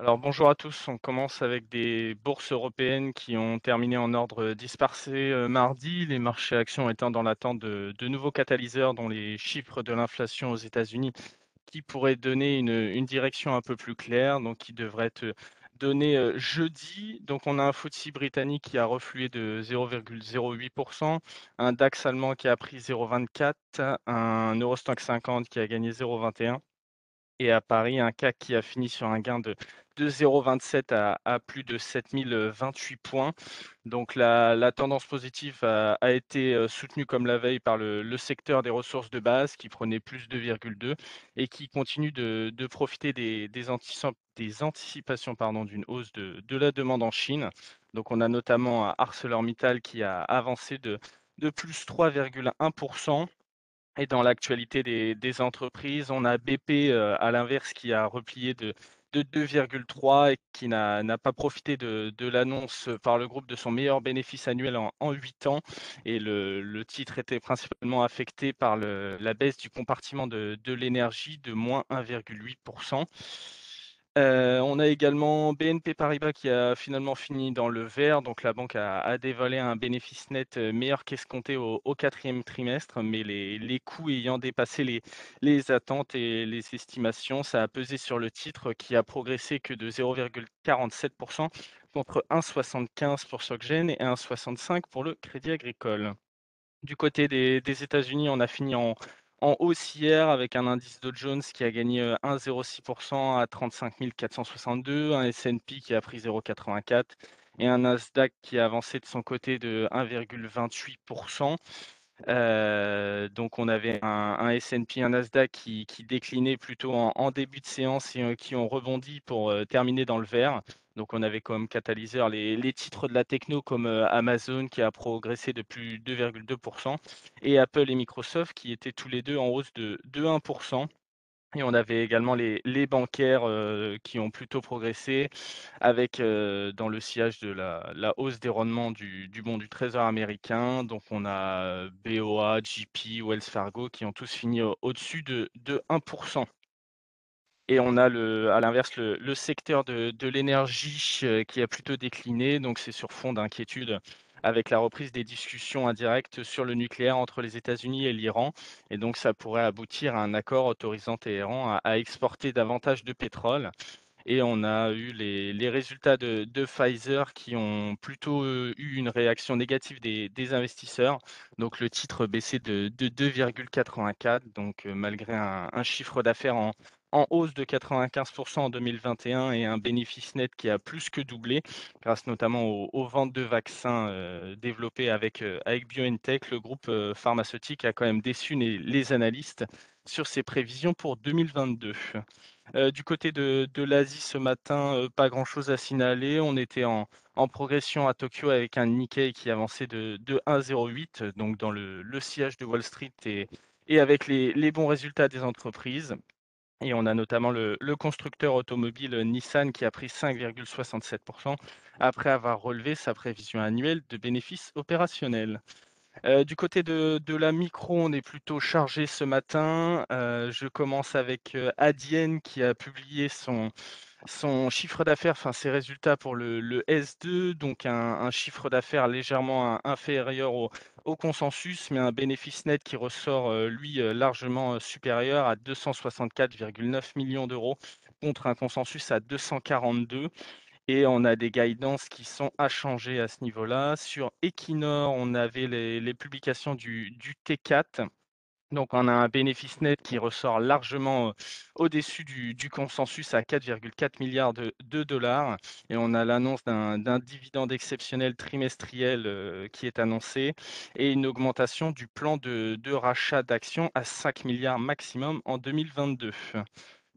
Alors bonjour à tous, on commence avec des bourses européennes qui ont terminé en ordre dispersé euh, mardi, les marchés actions étant dans l'attente de, nouveaux catalyseurs dont les chiffres de l'inflation aux États-Unis qui pourraient donner une, une direction un peu plus claire, donc qui devrait être donné euh, jeudi. Donc on a un FTSE britannique qui a reflué de 0,08%, un DAX allemand qui a pris 0,24%, un Eurostock 50 qui a gagné 0,21 et à Paris, un CAC qui a fini sur un gain de, de 0,27 à, plus de 7028 points. Donc la, tendance positive a, été euh, soutenue comme la veille par le, secteur des ressources de base qui prenait plus de 2,2 et qui continue de, profiter des, des, anticip- des anticipations d'une hausse de, la demande en Chine. Donc on a notamment ArcelorMittal qui a avancé de, de plus 3,1%. Et dans l'actualité des entreprises, on a BP, heu, à l'inverse, qui a replié de de 2,3 et qui n'a pas profité de l'annonce, par le groupe de son meilleur bénéfice annuel en en 8 ans. Et le titre était principalement affecté par le la baisse du compartiment de l'énergie de -1,8 Heu, on a également BNP Paribas qui a finalement fini dans le vert, donc la banque a a dévoilé un bénéfice net, heu, meilleur qu'escompté au au 4 trimestre, mais les coûts ayant dépassé les les attentes et les estimations, ça a pesé sur le titre qui a progressé que de 0,47% contre 1,75% pour SocGen et 1,65 pour le Crédit Agricole. Du côté des des États-Unis, on a fini en en hausse hier avec un indice Dow Jones qui a gagné, heu, 1,06% à 35 462, un S&P qui a pris 0,84 et un Nasdaq qui a avancé de son côté de 1,28 Heu, donc on avait un S&P, un Nasdaq qui déclinait plutôt en début de séance et heu, qui ont rebondi pour, terminer dans le vert. Donc on avait comme catalyseur les titres de la techno comme, heu, Amazon qui a progressé de plus 2,2% et Apple et Microsoft qui étaient tous les 2 en hausse de de 1 et on avait également les bancaires, heu, qui ont plutôt progressé avec, heu, dans le sillage de la hausse des rendements du du bond du trésor américain. Donc on a, BOA, JP, Wells Fargo qui ont tous fini au au-dessus de de 1 et on a le à l'inverse le secteur de de l'énergie, heu, qui a plutôt décliné. Donc c'est sur fond d'inquiétude avec la reprise des discussions indirectes sur le nucléaire entre les États-Unis et l'Iran et donc ça pourrait aboutir à un accord autorisant Téhéran à exporter davantage de pétrole et on a eu les les résultats de Pfizer qui ont plutôt, heu, eu une réaction négative des des investisseurs. Donc le titre baissait de de 2,84 donc heu, malgré un chiffre d'affaires en en hausse de 95% en 2021 et un bénéfice net qui a plus que doublé grâce notamment aux ventes de vaccins, heu, développés avec, heu, avec BioNTech. Le groupe, heu, pharmaceutique a quand même déçu les analystes sur ses prévisions pour 2022. Heu, du côté de l'Asie ce matin, pas grand-chose à signaler. On était en progression à Tokyo avec un Nikkei qui avançait de de 1,08, donc dans le sillage de Wall Street et avec les bons résultats des entreprises. Et on a notamment le constructeur automobile, Nissan qui a pris 5,67% après avoir relevé sa prévision annuelle de bénéfices opérationnels. Heu, du côté de la micro, on est plutôt chargé ce matin. Heu, je commence avec, Adyen qui a publié son son chiffre d'affaires, enfin ses résultats pour le le S2, donc un chiffre d'affaires légèrement in inférieur au consensus, mais un bénéfice net qui ressort, heu, lui, heu, largement, heu, supérieur à 264,9 millions d'euros contre un consensus à 242 et on a des guidances qui sont à changer à ce niveau-là. Sur Equinor, on avait les les publications du du T4 donc on a un bénéfice net qui ressort largement, au-dessus du consensus à 4,4 de de dollars et on a l'annonce d'un dividende exceptionnel trimestriel, qui est annoncé et une augmentation du plan de de rachat d'actions à 5 maximum en 2022.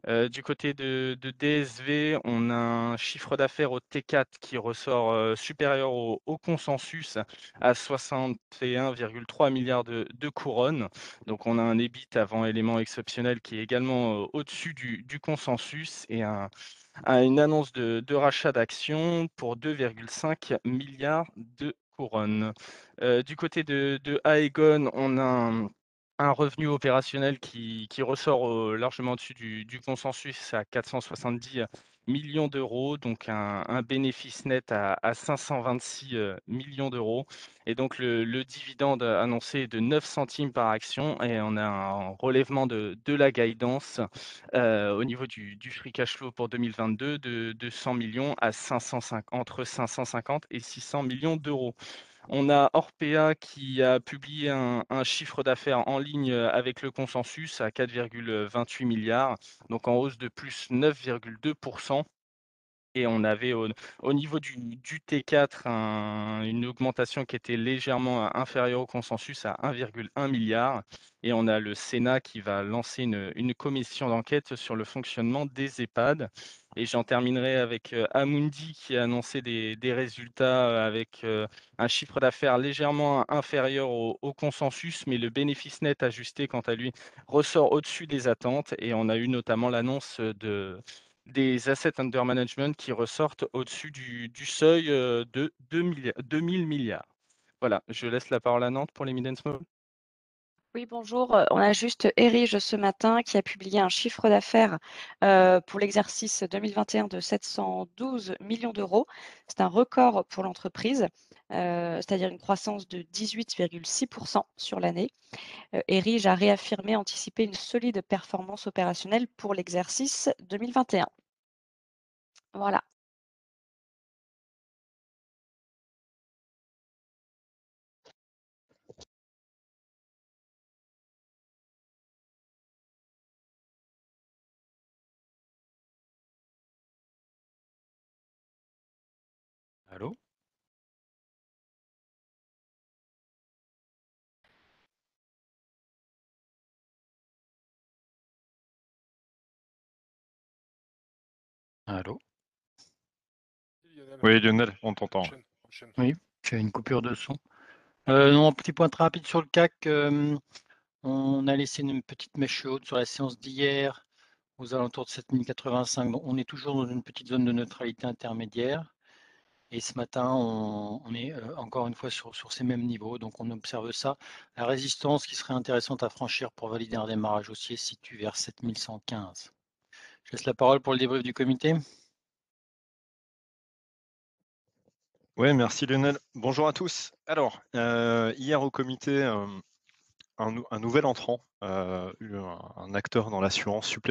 Du côté de DSV, on a un chiffre d'affaires au T4 qui ressort, supérieur au consensus à 61,3 de de couronnes. Donc on a un EBIT avant éléments exceptionnels qui est également, au-dessus du consensus et un un une annonce de de rachat d'actions pour 2,5 de couronnes. Du côté de de Aegon, on a un Un revenu opérationnel qui qui ressort, largement au-dessus du consensus à 470 millions d'euros, donc un un bénéfice net à à 526, heu, millions d'euros et donc le le dividende annoncé est de 9 centimes par action et on a un relèvement de de la guidance, au niveau du du free cash flow pour 2022 de de 100 millions à 505 entre 550 et 600 millions d'euros. On a Orpea qui a publié un un chiffre d'affaires en ligne, heu, avec le consensus à 4,28 milliards, donc en hausse de plus 9,2 et on avait au au niveau du du T4 un une augmentation qui était légèrement inférieure au consensus à 1,1 milliard et on a le Sénat qui va lancer une une commission d'enquête sur le fonctionnement des EHPAD. Et j'en terminerai avec, heu, Amundi qui a annoncé des des résultats, avec, heu, un chiffre d'affaires légèrement inférieur au consensus, mais le bénéfice net ajusté quant à lui ressort au-dessus des attentes et on a eu notamment l'annonce, de des assets under management qui ressortent au-dessus du seuil, de deux millia 2 000 000 Voilà, je laisse la parole à Nantes pour les mid. Oui, bonjour. Heu, on a juste Erige ce matin qui a publié un chiffre d'affaires, heu, pour l'exercice 2021 de 712 millions d'euros. C'est un record pour l'entreprise, heu, c'est-à-dire une croissance de 18,6% sur l'année. Erige a réaffirmé anticiper une solide performance opérationnelle pour l'exercice 2021. Voilà. Allô? Lionel, Oui, Lionel, on t'entend. enchaîne, enchaîne. Oui, j'ai une coupure de son. Euh, non, petit point très rapide sur le CAC. euh, on a laissé une petite mèche chaude sur la séance d'hier aux alentours de 7085. Donc, on est toujours dans une petite zone de neutralité intermédiaire. Et ce matin, on, on est euh, encore une fois sur, sur ces mêmes niveaux. Donc, on observe ça. La résistance qui serait intéressante à franchir pour valider un démarrage haussier se situe vers 7115. Je laisse la parole pour le débrief du comité. Oui, merci Lionel. Bonjour à tous. Alors, euh, hier au comité, euh, un, nou- un nouvel entrant, euh, un acteur dans l'assurance supplémentaire.